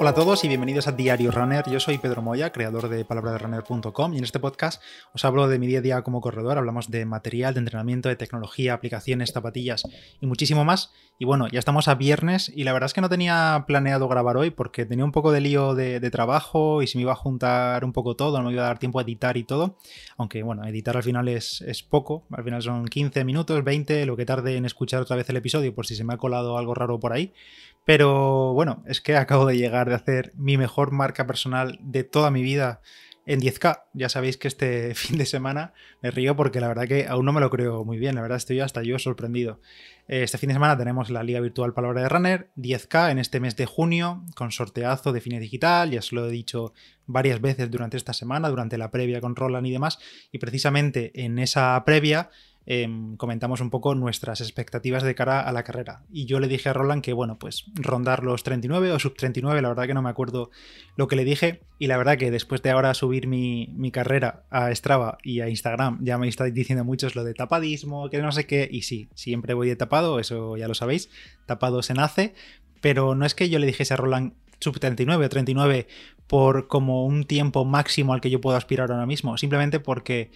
Hola a todos y bienvenidos a Diario Runner. Yo soy Pedro Moya, creador de palabraderunner.com y en este podcast os hablo de mi día a día como corredor, hablamos de material, de entrenamiento, de tecnología, aplicaciones, zapatillas y muchísimo más. Y bueno, ya estamos a viernes y la verdad es que no tenía planeado grabar hoy porque tenía un poco de lío de, trabajo y se me iba a juntar un poco todo, no me iba a dar tiempo a editar y todo. Aunque bueno, editar al final es, es poco, al final son 15 minutos, 20, lo que tarde en escuchar otra vez el episodio por si se me ha colado algo raro por ahí. Pero bueno, es que acabo de llegar de hacer mi mejor marca personal de toda mi vida en 10K. Ya sabéis que este fin de semana me río porque la verdad que aún no me lo creo muy bien. La verdad estoy hasta yo sorprendido. Este fin de semana tenemos la Liga Virtual Palabra de Runner, 10K en este mes de junio, con sorteazo de Fine Digital. Ya os lo he dicho varias veces durante esta semana, durante la previa con Roland y demás. Y precisamente en esa previa Em, comentamos un poco nuestras expectativas de cara a la carrera. Y yo le dije a Roland que, bueno, pues rondar los 39 o sub 39, la verdad que no me acuerdo lo que le dije. Y la verdad que después de ahora subir mi, carrera a Strava y a Instagram, ya me estáis diciendo muchos lo de tapadismo, que no sé qué. Y sí, siempre voy de tapado, eso ya lo sabéis. Tapado se nace. Pero no es que yo le dijese a Roland sub 39 o 39 por como un tiempo máximo al que yo puedo aspirar ahora mismo, simplemente porque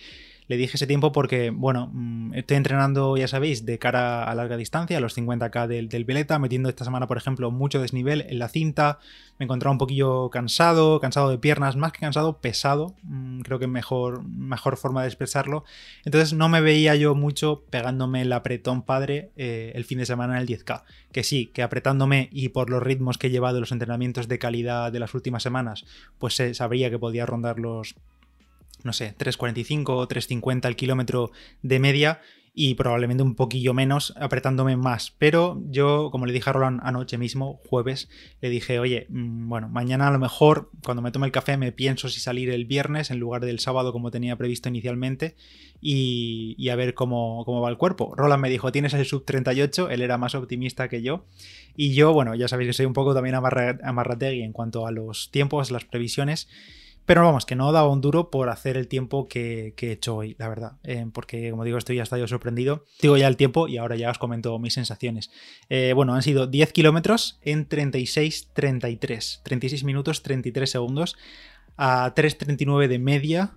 le dije ese tiempo porque, bueno, mm, estoy entrenando, ya sabéis, de cara a larga distancia, a los 50k del, del Veleta, metiendo esta semana, por ejemplo, mucho desnivel en la cinta. Me encontraba un poquillo cansado, cansado de piernas, más que cansado, pesado. Mm, creo que mejor, mejor forma de expresarlo. Entonces no me veía yo mucho pegándome el apretón padre eh, el fin de semana en el 10K. Que sí, que apretándome y por los ritmos que he llevado los entrenamientos de calidad de las últimas semanas, pues sabría que podía rondar los no sé, 3.45 o 3.50 el kilómetro de media y probablemente un poquillo menos apretándome más. Pero yo, como le dije a Roland anoche mismo, jueves, le dije, oye, mm, bueno, mañana a lo mejor cuando me tome el café me pienso si salir el viernes en lugar del sábado como tenía previsto inicialmente y, a ver cómo, cómo, va el cuerpo. Roland me dijo, tienes el sub 38, él era más optimista que yo. Y yo, bueno, ya sabéis que soy un poco también amarrategui en cuanto a los tiempos, las previsiones. Pero vamos, que no daba un duro por hacer el tiempo que, he hecho hoy, la verdad. Eh, porque, como digo, estoy hasta yo sorprendido. Digo ya el tiempo y ahora ya os comento mis sensaciones. Eh, bueno, han sido 10 kilómetros en 36-33. 36 minutos 33 segundos. A 3.39 de media.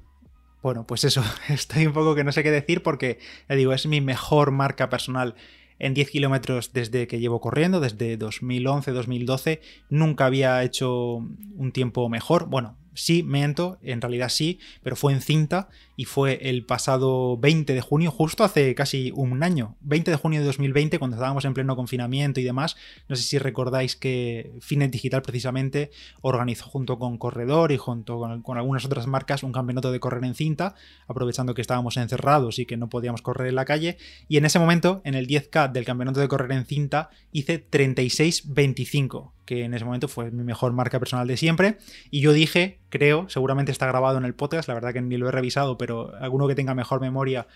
Bueno, pues eso, estoy un poco que no sé qué decir porque, ya digo, es mi mejor marca personal en 10 kilómetros desde que llevo corriendo, desde 2011-2012. Nunca había hecho un tiempo mejor. Bueno, sí, miento, en realidad sí, pero fue en cinta y fue el pasado 20 de junio, justo hace casi un año, 20 de junio de 2020, cuando estábamos en pleno confinamiento y demás. No sé si recordáis que Finet Digital precisamente organizó junto con Corredor y junto con, algunas otras marcas un campeonato de correr en cinta, aprovechando que estábamos encerrados y que no podíamos correr en la calle. Y en ese momento, en el 10K del campeonato de correr en cinta, hice 36-25 que en ese momento fue mi mejor marca personal de siempre. Y yo dije, creo, seguramente está grabado en el podcast, la verdad que ni lo he revisado, pero alguno que tenga mejor memoria,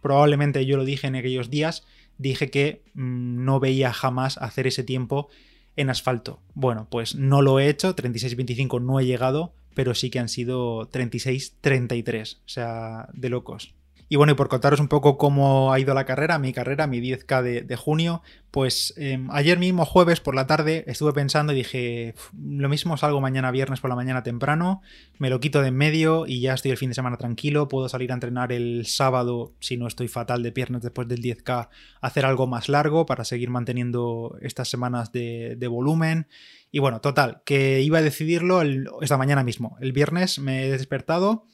probablemente yo lo dije en aquellos días, dije que mm, no veía jamás hacer ese tiempo en asfalto. Bueno, pues no lo he hecho, 36-25 no he llegado, pero sí que han sido 36-33, o sea, de locos. Y bueno, y por contaros un poco cómo ha ido la carrera, mi carrera, mi 10K de, junio, pues em, ayer mismo, jueves por la tarde, estuve pensando y dije, lo mismo salgo mañana viernes por la mañana temprano, me lo quito de en medio y ya estoy el fin de semana tranquilo, puedo salir a entrenar el sábado, si no estoy fatal de piernas después del 10K, hacer algo más largo para seguir manteniendo estas semanas de, volumen. Y bueno, total, que iba a decidirlo esta mañana mismo. El viernes me he despertado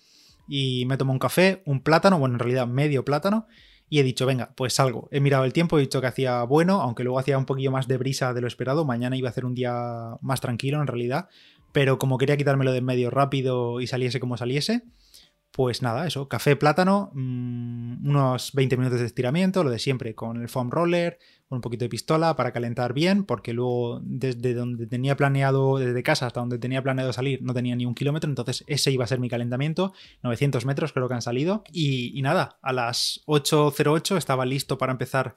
y me tomo un café, un plátano, bueno, en realidad medio plátano, y he dicho, venga, pues salgo. He mirado el tiempo, he dicho que hacía bueno, aunque luego hacía un poquillo más de brisa de lo esperado. Mañana iba a ser un día más tranquilo en realidad, pero como quería quitármelo de medio rápido y saliese como saliese, pues nada, eso, café, plátano, mm, unos 20 minutos de estiramiento, lo de siempre, con el foam roller, con un poquito de pistola para calentar bien, porque luego desde donde tenía planeado, desde casa hasta donde tenía planeado salir, no tenía ni un kilómetro, entonces ese iba a ser mi calentamiento, 900 metros creo que han salido, y, y nada, a las 8.08 estaba listo para empezar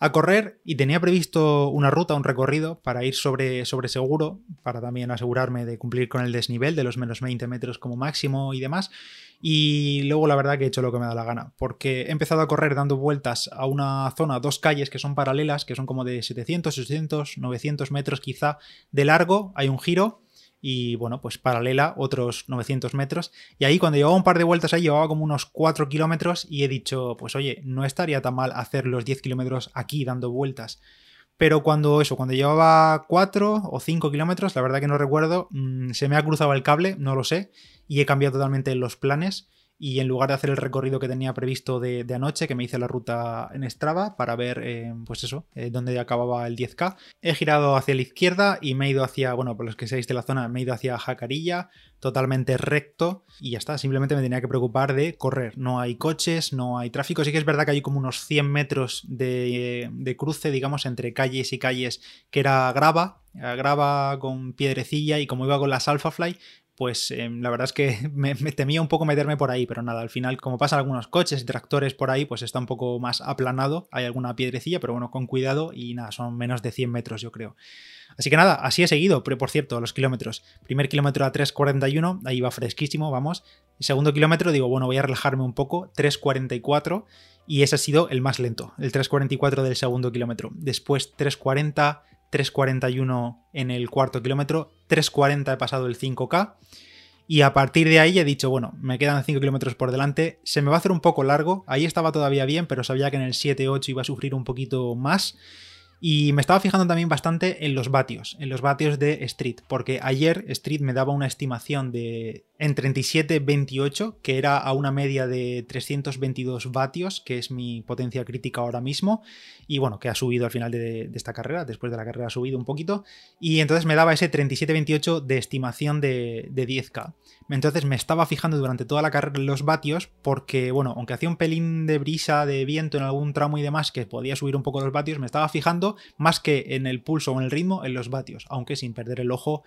a correr y tenía previsto una ruta, un recorrido para ir sobre, sobre seguro, para también asegurarme de cumplir con el desnivel de los menos 20 metros como máximo y demás. Y luego la verdad que he hecho lo que me da la gana, porque he empezado a correr dando vueltas a una zona, dos calles que son paralelas, que son como de 700, 800, 900 metros quizá de largo, hay un giro y bueno, pues paralela otros 900 metros. Y ahí cuando llevaba un par de vueltas ahí, llevaba como unos 4 kilómetros y he dicho, pues oye, no estaría tan mal hacer los 10 kilómetros aquí dando vueltas. Pero cuando eso, cuando llevaba 4 o 5 kilómetros, la verdad que no recuerdo, mm, se me ha cruzado el cable, no lo sé, y he cambiado totalmente los planes y en lugar de hacer el recorrido que tenía previsto de, anoche, que me hice la ruta en Strava para ver, eh, pues eso, eh, dónde acababa el 10K, he girado hacia la izquierda y me he ido hacia, bueno, por los que seáis de la zona, me he ido hacia Jacarilla, totalmente recto y ya está, simplemente me tenía que preocupar de correr. No hay coches, no hay tráfico, sí que es verdad que hay como unos 100 metros de, de cruce, digamos, entre calles y calles que era grava, grava con piedrecilla y como iba con las Alphafly, pues em, la verdad es que me, temía un poco meterme por ahí, pero nada, al final, como pasan algunos coches y tractores por ahí, pues está un poco más aplanado, hay alguna piedrecilla, pero bueno, con cuidado y nada, son menos de 100 metros yo creo. Así que nada, así he seguido, pero por cierto, los kilómetros. Primer kilómetro a 3.41, ahí va fresquísimo, vamos. segundo kilómetro digo, bueno, voy a relajarme un poco, 3.44 y ese ha sido el más lento, el 3.44 del segundo kilómetro. Después 3.40, 3.41 en el cuarto kilómetro, 3.40 he pasado el 5K. Y a partir de ahí he dicho, bueno, me quedan 5 kilómetros por delante, se me va a hacer un poco largo, ahí estaba todavía bien, pero sabía que en el 7-8 iba a sufrir un poquito más. Y me estaba fijando también bastante en los vatios, en los vatios de Street, porque ayer Street me daba una estimación de en 37-28, que era a una media de 322 vatios, que es mi potencia crítica ahora mismo, y bueno, que ha subido al final de, esta carrera, después de la carrera ha subido un poquito, y entonces me daba ese 37-28 de estimación de, de 10K. Entonces me estaba fijando durante toda la carrera en los vatios, porque bueno, aunque hacía un pelín de brisa, de viento en algún tramo y demás, que podía subir un poco los vatios, me estaba fijando más que en el pulso o en el ritmo, en los vatios, aunque sin perder el ojo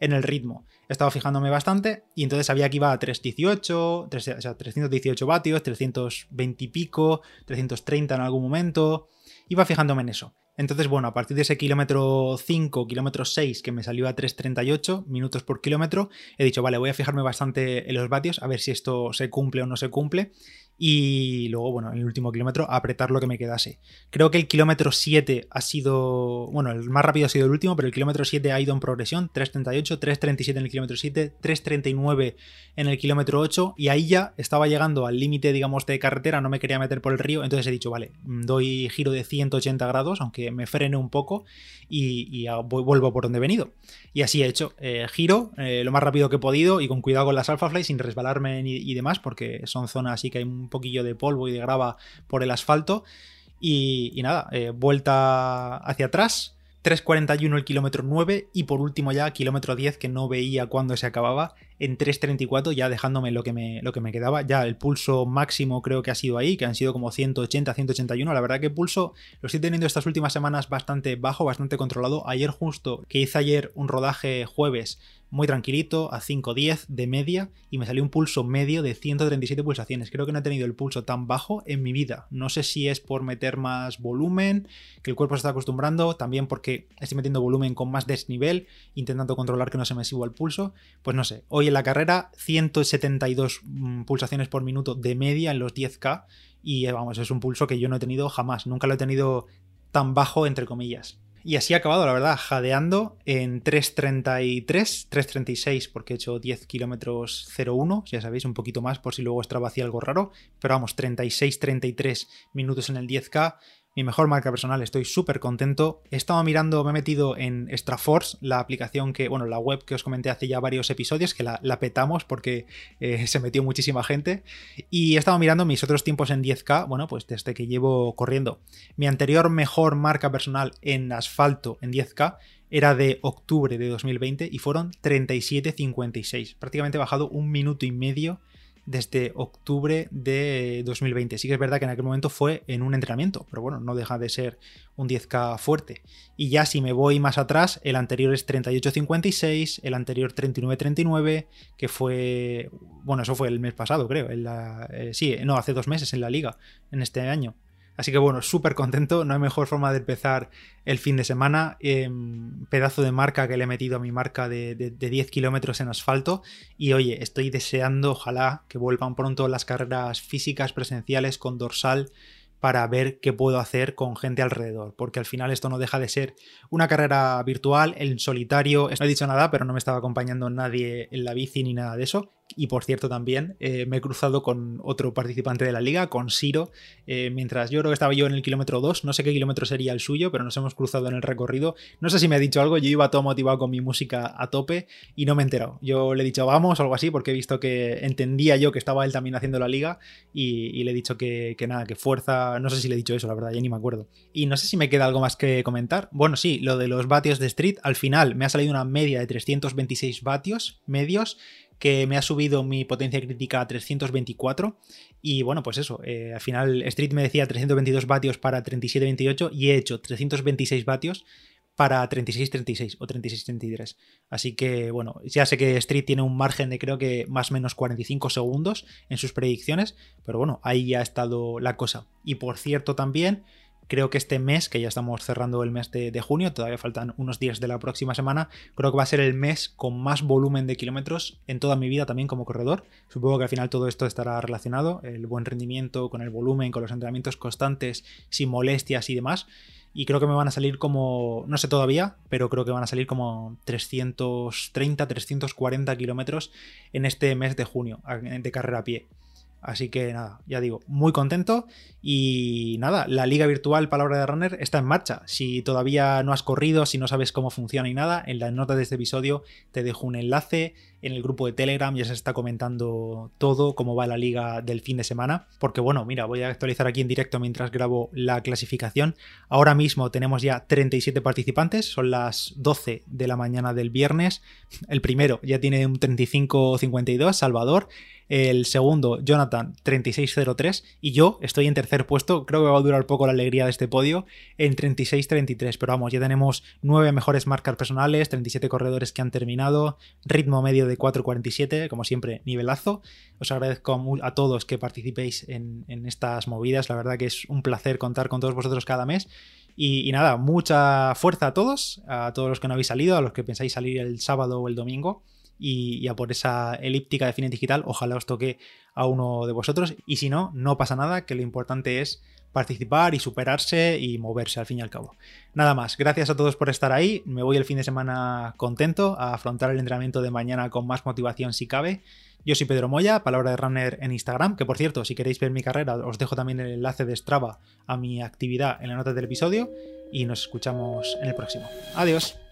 en el ritmo. Estaba fijándome bastante y entonces sabía que iba a 318, o sea, 318 vatios, 320 y pico, 330 en algún momento. Iba fijándome en eso. Entonces, bueno, a partir de ese kilómetro 5, kilómetro 6, que me salió a 3.38 minutos por kilómetro, he dicho, vale, voy a fijarme bastante en los vatios, a ver si esto se cumple o no se cumple y luego, bueno, en el último kilómetro apretar lo que me quedase. Creo que el kilómetro 7 ha sido, bueno, el más rápido ha sido el último, pero el kilómetro 7 ha ido en progresión, 3.38, 3.37 en el kilómetro 7, 3.39 en el kilómetro 8 y ahí ya estaba llegando al límite, digamos, de carretera, no me quería meter por el río, entonces he dicho, vale, doy giro de 180 grados, aunque me frene un poco y, vuelvo por donde he venido. Y así he hecho, eh, giro eh, lo más rápido que he podido y con cuidado con las Alphafly sin resbalarme y, demás, porque son zonas así que hay poquillo de polvo y de grava por el asfalto. Y, nada, eh, vuelta hacia atrás, 3.41 el kilómetro 9 y por último ya kilómetro 10 que no veía cuándo se acababa en 3.34 ya dejándome lo que, me, lo que me quedaba. Ya el pulso máximo creo que ha sido ahí, que han sido como 180, 181. La verdad que pulso lo estoy teniendo estas últimas semanas bastante bajo, bastante controlado. Ayer justo, que hice ayer un rodaje jueves muy tranquilito, a 5.10 de media, y me salió un pulso medio de 137 pulsaciones. Creo que no he tenido el pulso tan bajo en mi vida. No sé si es por meter más volumen, que el cuerpo se está acostumbrando, también porque estoy metiendo volumen con más desnivel, intentando controlar que no se me suba el pulso. Pues no sé, hoy en la carrera 172 mm, pulsaciones por minuto de media en los 10K y eh, vamos, es un pulso que yo no he tenido jamás, nunca lo he tenido tan bajo entre comillas. Y así ha acabado, la verdad, jadeando en 3.33, 3.36 porque he hecho 10 kilómetros 0.1, ya sabéis, un poquito más por si luego Strava hacía algo raro, pero vamos, 36-33 minutos en el 10K, mi mejor marca personal, estoy súper contento. He estado mirando, me he metido en Extraforce, la aplicación que, bueno, la web que os comenté hace ya varios episodios, que la, petamos porque eh, se metió muchísima gente. Y he estado mirando mis otros tiempos en 10K, bueno, pues desde que llevo corriendo. Mi anterior mejor marca personal en asfalto en 10K era de octubre de 2020 y fueron 37.56. Prácticamente he bajado un minuto y medio desde octubre de 2020. Sí que es verdad que en aquel momento fue en un entrenamiento, pero bueno, no deja de ser un 10K fuerte. Y ya si me voy más atrás, el anterior es 38.56, el anterior 39.39, que fue, bueno, eso fue el mes pasado, creo, en la, eh, sí, no, hace dos meses en la liga, en este año. Así que bueno, súper contento, no hay mejor forma de empezar el fin de semana. Em, pedazo de marca que le he metido a mi marca de, 10 kilómetros en asfalto. Y oye, estoy deseando, ojalá, que vuelvan pronto las carreras físicas presenciales con dorsal para ver qué puedo hacer con gente alrededor, porque al final esto no deja de ser una carrera virtual, en solitario, no he dicho nada, pero no me estaba acompañando nadie en la bici ni nada de eso, y por cierto, también eh, me he cruzado con otro participante de la liga, con Siro, eh, mientras yo creo que estaba yo en el kilómetro 2, no sé qué kilómetro sería el suyo, pero nos hemos cruzado en el recorrido. No sé si me ha dicho algo, yo iba todo motivado con mi música a tope y no me he enterado. Yo le he dicho vamos o algo así, porque he visto que entendía yo que estaba él también haciendo la liga y, le he dicho que, que, nada, que fuerza, no sé si le he dicho eso, la verdad, ya ni me acuerdo. Y no sé si me queda algo más que comentar. Bueno, sí, lo de los vatios de Street, al final me ha salido una media de 326 vatios medios que me ha subido mi potencia crítica a 324. Y bueno, pues eso, eh, al final Street me decía 322 vatios para 37-28 y he hecho 326 vatios para 36-36 o 36-33. Así que bueno, ya sé que Street tiene un margen de creo que más o menos 45 segundos en sus predicciones, pero bueno, ahí ya ha estado la cosa. Y por cierto también Creo que este mes, que ya estamos cerrando el mes de, junio, todavía faltan unos días de la próxima semana, creo que va a ser el mes con más volumen de kilómetros en toda mi vida también como corredor. Supongo que al final todo esto estará relacionado, el buen rendimiento con el volumen, con los entrenamientos constantes, sin molestias y demás. Y creo que me van a salir como, no sé todavía, pero creo que van a salir como 330, 340 kilómetros en este mes de junio de carrera a pie. Así que nada, ya digo, muy contento. Y nada, la liga virtual Palabra de Runner está en marcha. Si todavía no has corrido, si no sabes cómo funciona y nada, en la nota de este episodio te dejo un enlace. En el grupo de Telegram ya se está comentando todo, cómo va la liga del fin de semana. Porque bueno, mira, voy a actualizar aquí en directo mientras grabo la clasificación. Ahora mismo tenemos ya 37 participantes, son las 12 de la mañana del viernes. El primero ya tiene un 35-52, Salvador. El segundo, Jonathan, 36-03. Y yo estoy en tercer puesto. Creo que va a durar poco la alegría de este podio. En 36-33. Pero vamos, ya tenemos 9 mejores marcas personales, 37 corredores que han terminado. Ritmo medio de 4.47. Como siempre, nivelazo. Os agradezco a todos que participéis en, estas movidas. La verdad que es un placer contar con todos vosotros cada mes. Y, y, nada, mucha fuerza a todos, a todos los que no habéis salido, a los que pensáis salir el sábado o el domingo y, a por esa elíptica de fines digital, ojalá os toque a uno de vosotros. Y si no, no pasa nada, que lo importante es participar y superarse y moverse al fin y al cabo. Nada más, gracias a todos por estar ahí. Me voy el fin de semana contento a afrontar el entrenamiento de mañana con más motivación si cabe. Yo soy Pedro Moya, palabra de runner en Instagram, que por cierto, si queréis ver mi carrera, os dejo también el enlace de Strava a mi actividad en la nota del episodio y nos escuchamos en el próximo. Adiós.